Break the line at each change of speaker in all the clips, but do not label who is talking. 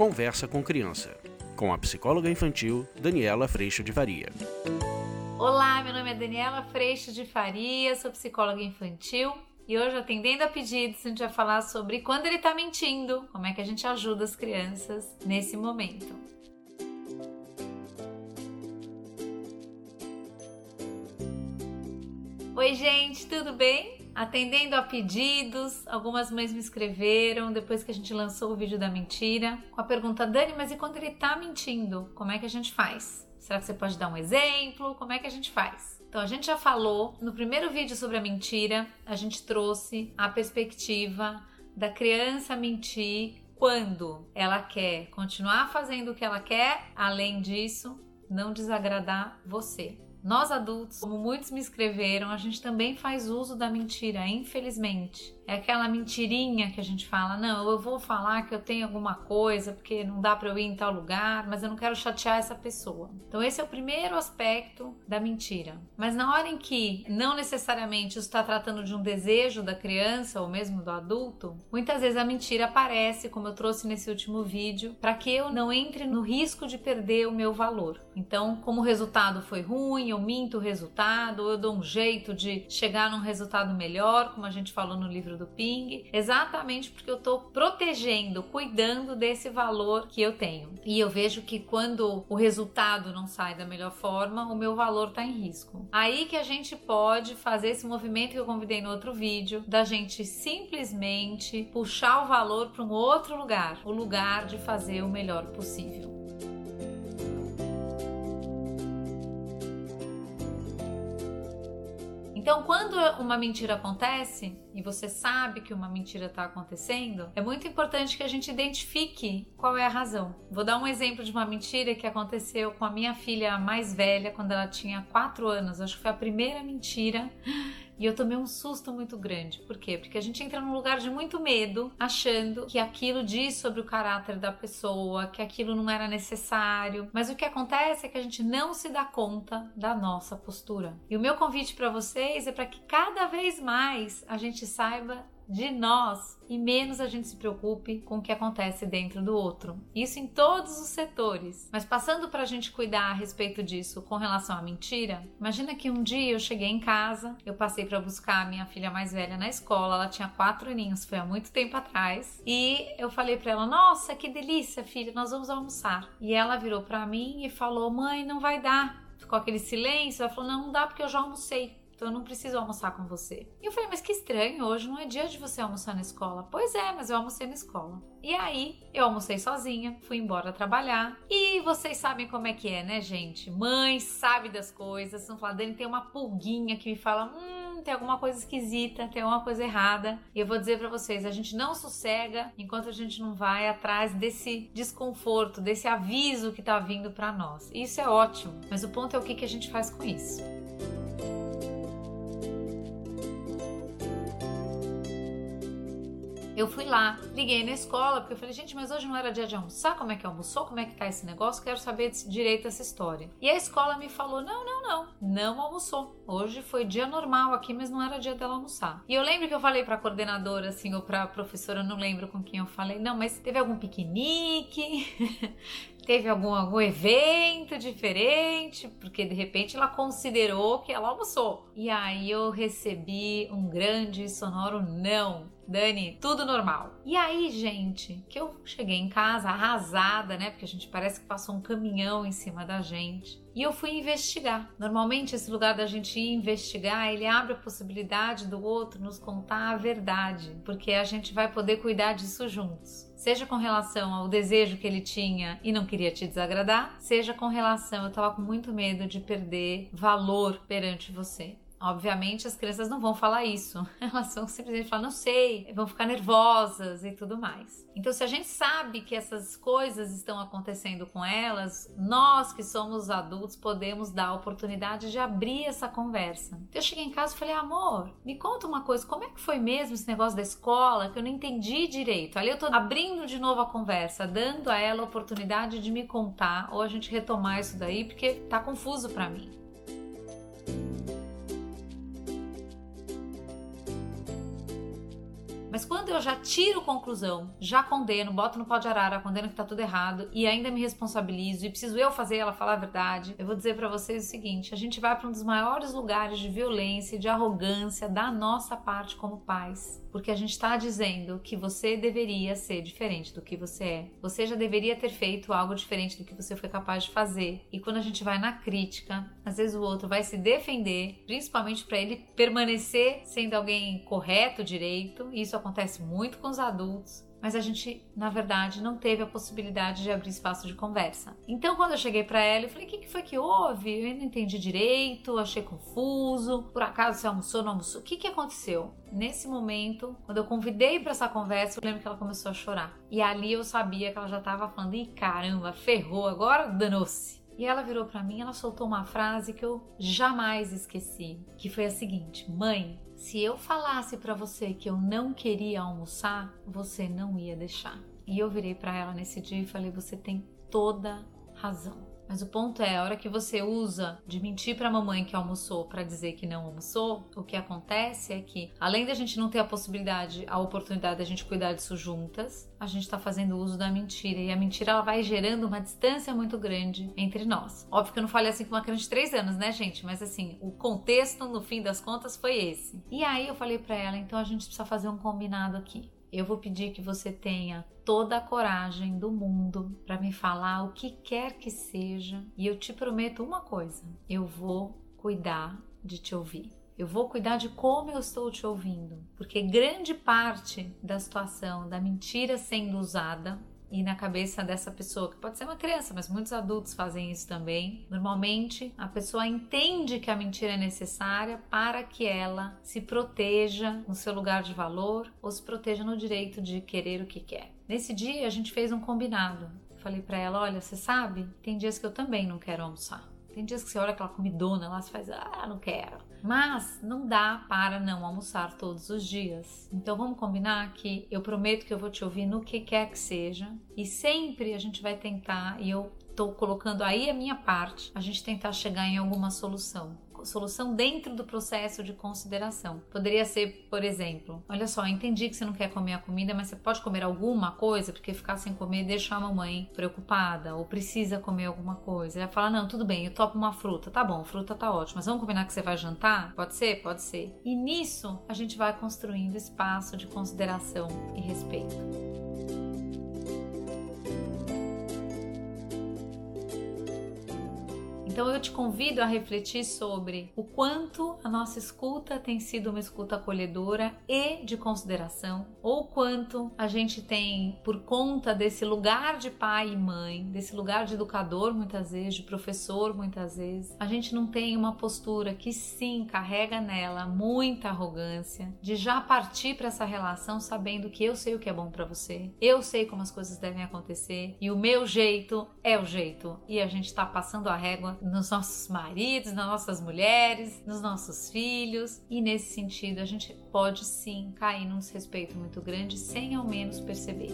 Conversa com Criança, com a psicóloga infantil Daniela Freixo de Faria.
Olá, meu nome é Daniela Freixo de Faria, sou psicóloga infantil e hoje, atendendo a pedidos, a gente vai falar sobre quando ele tá mentindo, como é que a gente ajuda as crianças nesse momento. Oi, gente, tudo bem? Atendendo a pedidos, algumas mães me escreveram depois que a gente lançou o vídeo da mentira, com a pergunta: Dani, mas e quando ele tá mentindo? Como é que a gente faz? Será que você pode dar um exemplo? Como é que a gente faz? Então, a gente já falou no primeiro vídeo sobre a mentira, a gente trouxe a perspectiva da criança mentir quando ela quer continuar fazendo o que ela quer, além disso, não desagradar você. Nós adultos, como muitos me escreveram, a gente também faz uso da mentira, infelizmente. É aquela mentirinha que a gente fala: não, eu vou falar que eu tenho alguma coisa porque não dá para eu ir em tal lugar, mas eu não quero chatear essa pessoa. Então, esse é o primeiro aspecto da mentira. Mas na hora em que não necessariamente está tratando de um desejo da criança ou mesmo do adulto, muitas vezes a mentira aparece, como eu trouxe nesse último vídeo, para que eu não entre no risco de perder o meu valor. Então, como o resultado foi ruim, eu minto o resultado, ou eu dou um jeito de chegar num resultado melhor, como a gente falou no livro do Ping, exatamente porque eu estou protegendo, cuidando desse valor que eu tenho. E eu vejo que quando o resultado não sai da melhor forma, o meu valor está em risco. Aí que a gente pode fazer esse movimento que eu convidei no outro vídeo, da gente simplesmente puxar o valor para um outro lugar, o lugar de fazer o melhor possível. Então, quando uma mentira acontece e você sabe que uma mentira está acontecendo, é muito importante que a gente identifique qual é a razão. Vou dar um exemplo de uma mentira que aconteceu com a minha filha mais velha quando ela tinha 4 anos. Acho que foi a primeira mentira e eu tomei um susto muito grande. Por quê? Porque a gente entra num lugar de muito medo, achando que aquilo diz sobre o caráter da pessoa, que aquilo não era necessário. Mas o que acontece é que a gente não se dá conta da nossa postura. E o meu convite para vocês é para que cada vez mais a gente saiba de nós e menos a gente se preocupe com o que acontece dentro do outro. Isso em todos os setores. Mas passando para a gente cuidar a respeito disso com relação à mentira, imagina que um dia eu cheguei em casa, eu passei para buscar a minha filha mais velha na escola, ela tinha quatro aninhos, foi há muito tempo atrás, e eu falei para ela: Nossa, que delícia, filha, nós vamos almoçar. E ela virou para mim e falou: Mãe, não vai dar. Ficou aquele silêncio. Ela falou: Não, não dá porque eu já almocei então eu não preciso almoçar com você. E eu falei, mas que estranho, hoje não é dia de você almoçar na escola. Pois é, mas eu almocei na escola. E aí, eu almocei sozinha, fui embora trabalhar. E vocês sabem como é que é, né, gente? Mãe sabe das coisas. Não fala, Dani, tem uma pulguinha que me fala, hum, tem alguma coisa esquisita, tem alguma coisa errada. E eu vou dizer para vocês, a gente não sossega enquanto a gente não vai atrás desse desconforto, desse aviso que tá vindo para nós. E isso é ótimo. Mas o ponto é o que, que a gente faz com isso. Eu fui lá, liguei na escola, porque eu falei, gente, mas hoje não era dia de almoçar, como é que almoçou, como é que tá esse negócio, quero saber direito essa história. E a escola me falou, não, não, não, não almoçou. Hoje foi dia normal aqui, mas não era dia dela almoçar. E eu lembro que eu falei pra coordenadora, assim, ou pra professora, não lembro com quem eu falei, não, mas teve algum piquenique, teve algum, algum evento diferente, porque de repente ela considerou que ela almoçou. E aí eu recebi um grande sonoro não. Dani, tudo normal. E aí, gente, que eu cheguei em casa arrasada, né? Porque a gente parece que passou um caminhão em cima da gente. E eu fui investigar. Normalmente, esse lugar da gente ir investigar, ele abre a possibilidade do outro nos contar a verdade, porque a gente vai poder cuidar disso juntos seja com relação ao desejo que ele tinha e não queria te desagradar, seja com relação, eu estava com muito medo de perder valor perante você. Obviamente as crianças não vão falar isso, elas vão simplesmente falar, não sei, vão ficar nervosas e tudo mais. Então, se a gente sabe que essas coisas estão acontecendo com elas, nós que somos adultos podemos dar a oportunidade de abrir essa conversa. Então, eu cheguei em casa e falei, amor, me conta uma coisa, como é que foi mesmo esse negócio da escola que eu não entendi direito? Ali eu tô abrindo de novo a conversa, dando a ela a oportunidade de me contar ou a gente retomar isso daí, porque tá confuso para mim. Mas quando eu já tiro conclusão, já condeno, boto no pau de arara, condeno que tá tudo errado e ainda me responsabilizo e preciso eu fazer ela falar a verdade, eu vou dizer para vocês o seguinte: a gente vai para um dos maiores lugares de violência, de arrogância da nossa parte como pais porque a gente está dizendo que você deveria ser diferente do que você é. Você já deveria ter feito algo diferente do que você foi capaz de fazer. E quando a gente vai na crítica, às vezes o outro vai se defender, principalmente para ele permanecer sendo alguém correto, direito. E isso acontece muito com os adultos mas a gente, na verdade, não teve a possibilidade de abrir espaço de conversa. Então, quando eu cheguei para ela, eu falei: o que, foi que houve? Eu não entendi direito, achei confuso. Por acaso você almoçou, não almoçou? O que, que aconteceu? Nesse momento, quando eu convidei para essa conversa, eu lembro que ela começou a chorar. E ali eu sabia que ela já estava falando: ih, caramba, ferrou, agora danou-se. E ela virou para mim, ela soltou uma frase que eu jamais esqueci, que foi a seguinte: "Mãe, se eu falasse para você que eu não queria almoçar, você não ia deixar". E eu virei para ela nesse dia e falei: "Você tem toda razão. Mas o ponto é, a hora que você usa de mentir para a mamãe que almoçou para dizer que não almoçou, o que acontece é que, além da gente não ter a possibilidade, a oportunidade da gente cuidar disso juntas, a gente está fazendo uso da mentira e a mentira ela vai gerando uma distância muito grande entre nós. Óbvio que eu não falei assim com uma criança de 3 anos, né, gente? Mas assim, o contexto no fim das contas foi esse. E aí eu falei para ela, então a gente precisa fazer um combinado aqui. Eu vou pedir que você tenha toda a coragem do mundo para me falar o que quer que seja, e eu te prometo uma coisa: eu vou cuidar de te ouvir. Eu vou cuidar de como eu estou te ouvindo, porque grande parte da situação da mentira sendo usada e na cabeça dessa pessoa, que pode ser uma criança, mas muitos adultos fazem isso também. Normalmente, a pessoa entende que a mentira é necessária para que ela se proteja no seu lugar de valor ou se proteja no direito de querer o que quer. Nesse dia, a gente fez um combinado. Falei para ela: olha, você sabe, tem dias que eu também não quero almoçar. Tem dias que você olha aquela comidona lá, você faz, ah, não quero. Mas não dá para não almoçar todos os dias. Então vamos combinar que eu prometo que eu vou te ouvir no que quer que seja e sempre a gente vai tentar e eu estou colocando aí a minha parte, a gente tentar chegar em alguma solução solução dentro do processo de consideração. Poderia ser, por exemplo, olha só, entendi que você não quer comer a comida, mas você pode comer alguma coisa, porque ficar sem comer deixa a mamãe preocupada ou precisa comer alguma coisa. Ela fala: "Não, tudo bem, eu topo uma fruta". Tá bom, fruta tá ótimo, mas vamos combinar que você vai jantar? Pode ser? Pode ser. E nisso a gente vai construindo espaço de consideração e respeito. Então eu te convido a refletir sobre o quanto a nossa escuta tem sido uma escuta acolhedora e de consideração, ou quanto a gente tem, por conta desse lugar de pai e mãe, desse lugar de educador muitas vezes, de professor muitas vezes, a gente não tem uma postura que sim carrega nela muita arrogância, de já partir para essa relação sabendo que eu sei o que é bom para você, eu sei como as coisas devem acontecer e o meu jeito é o jeito, e a gente está passando a régua nos nossos maridos, nas nossas mulheres, nos nossos filhos. E nesse sentido, a gente pode sim cair num desrespeito muito grande sem ao menos perceber.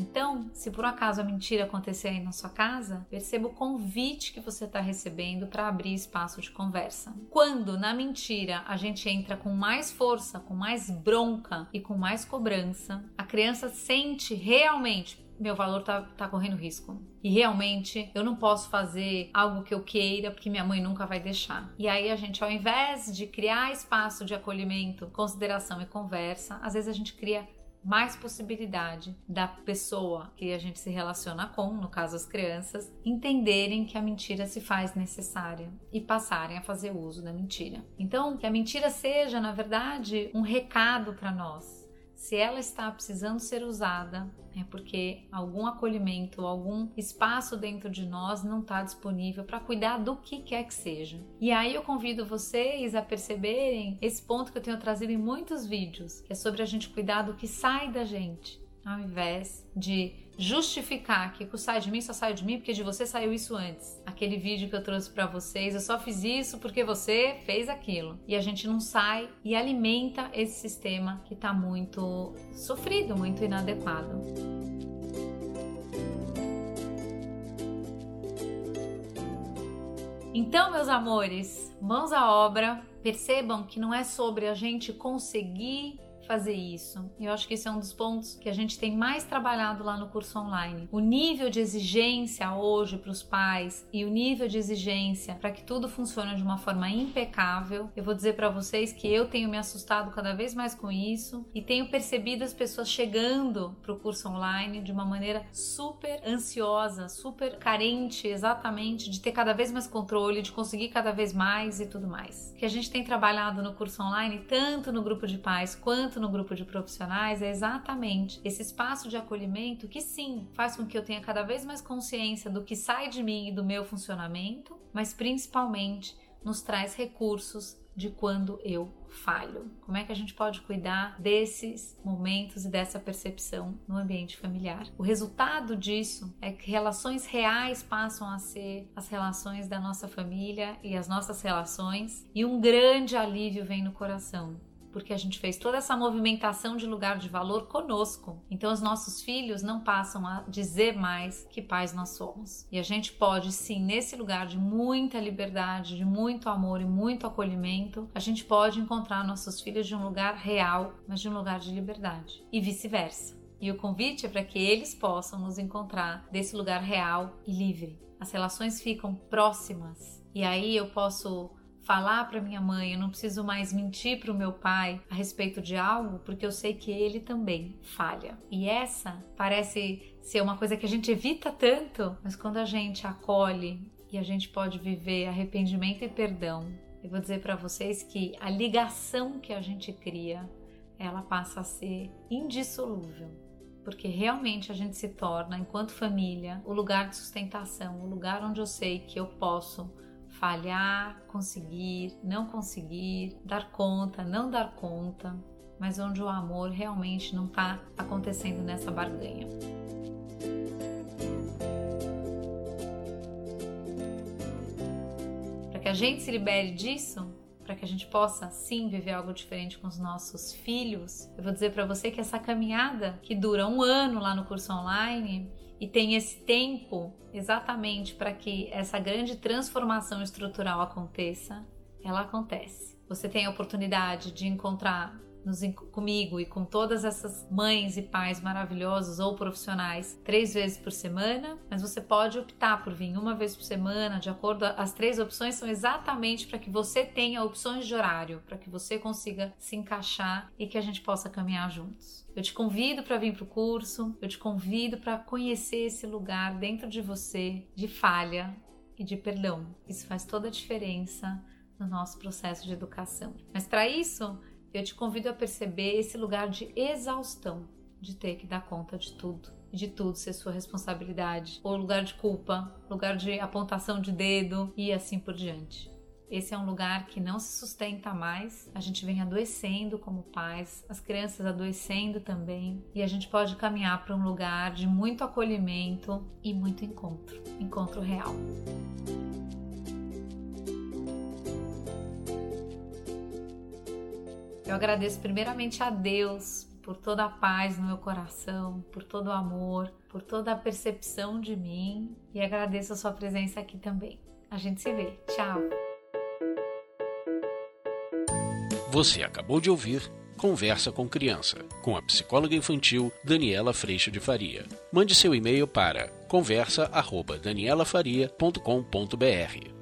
Então, se por um acaso a mentira acontecer aí na sua casa, perceba o convite que você está recebendo para abrir espaço de conversa. Quando na mentira a gente entra com mais força, com mais bronca e com mais cobrança, a criança sente realmente meu valor tá, tá correndo risco. E realmente eu não posso fazer algo que eu queira porque minha mãe nunca vai deixar. E aí a gente, ao invés de criar espaço de acolhimento, consideração e conversa, às vezes a gente cria mais possibilidade da pessoa que a gente se relaciona com, no caso as crianças, entenderem que a mentira se faz necessária e passarem a fazer uso da mentira. Então, que a mentira seja, na verdade, um recado para nós se ela está precisando ser usada, é porque algum acolhimento, algum espaço dentro de nós não está disponível para cuidar do que quer que seja. E aí eu convido vocês a perceberem esse ponto que eu tenho trazido em muitos vídeos, que é sobre a gente cuidar do que sai da gente, ao invés de justificar que o sai de mim só sai de mim porque de você saiu isso antes. Aquele vídeo que eu trouxe para vocês, eu só fiz isso porque você fez aquilo. E a gente não sai e alimenta esse sistema que tá muito sofrido, muito inadequado. Então, meus amores, mãos à obra. Percebam que não é sobre a gente conseguir fazer isso. E eu acho que esse é um dos pontos que a gente tem mais trabalhado lá no curso online. O nível de exigência hoje para os pais e o nível de exigência para que tudo funcione de uma forma impecável. Eu vou dizer para vocês que eu tenho me assustado cada vez mais com isso e tenho percebido as pessoas chegando para o curso online de uma maneira super ansiosa, super carente exatamente de ter cada vez mais controle, de conseguir cada vez mais e tudo mais. Que a gente tem trabalhado no curso online, tanto no grupo de pais quanto no grupo de profissionais é exatamente esse espaço de acolhimento que sim faz com que eu tenha cada vez mais consciência do que sai de mim e do meu funcionamento, mas principalmente nos traz recursos de quando eu falho. Como é que a gente pode cuidar desses momentos e dessa percepção no ambiente familiar? O resultado disso é que relações reais passam a ser as relações da nossa família e as nossas relações, e um grande alívio vem no coração porque a gente fez toda essa movimentação de lugar de valor conosco. Então, os nossos filhos não passam a dizer mais que pais nós somos. E a gente pode, sim, nesse lugar de muita liberdade, de muito amor e muito acolhimento, a gente pode encontrar nossos filhos de um lugar real, mas de um lugar de liberdade. E vice-versa. E o convite é para que eles possam nos encontrar desse lugar real e livre. As relações ficam próximas. E aí eu posso falar para minha mãe, eu não preciso mais mentir para o meu pai a respeito de algo, porque eu sei que ele também falha. E essa parece ser uma coisa que a gente evita tanto, mas quando a gente acolhe e a gente pode viver arrependimento e perdão, eu vou dizer para vocês que a ligação que a gente cria, ela passa a ser indissolúvel porque realmente a gente se torna, enquanto família, o lugar de sustentação, o lugar onde eu sei que eu posso falhar, conseguir, não conseguir, dar conta, não dar conta, mas onde o amor realmente não está acontecendo nessa barganha. Para que a gente se libere disso, para que a gente possa sim viver algo diferente com os nossos filhos, eu vou dizer para você que essa caminhada que dura um ano lá no curso online e tem esse tempo exatamente para que essa grande transformação estrutural aconteça, ela acontece. Você tem a oportunidade de encontrar nos, comigo e com todas essas mães e pais maravilhosos ou profissionais três vezes por semana, mas você pode optar por vir uma vez por semana, de acordo. As três opções são exatamente para que você tenha opções de horário, para que você consiga se encaixar e que a gente possa caminhar juntos. Eu te convido para vir para o curso, eu te convido para conhecer esse lugar dentro de você de falha e de perdão. Isso faz toda a diferença no nosso processo de educação. Mas para isso, eu te convido a perceber esse lugar de exaustão, de ter que dar conta de tudo, de tudo ser sua responsabilidade, ou lugar de culpa, lugar de apontação de dedo e assim por diante. Esse é um lugar que não se sustenta mais. A gente vem adoecendo como pais, as crianças adoecendo também, e a gente pode caminhar para um lugar de muito acolhimento e muito encontro, encontro real. Eu agradeço primeiramente a Deus por toda a paz no meu coração, por todo o amor, por toda a percepção de mim e agradeço a sua presença aqui também. A gente se vê. Tchau.
Você acabou de ouvir Conversa com Criança, com a psicóloga infantil Daniela Freixo de Faria. Mande seu e-mail para conversa@danielafaria.com.br.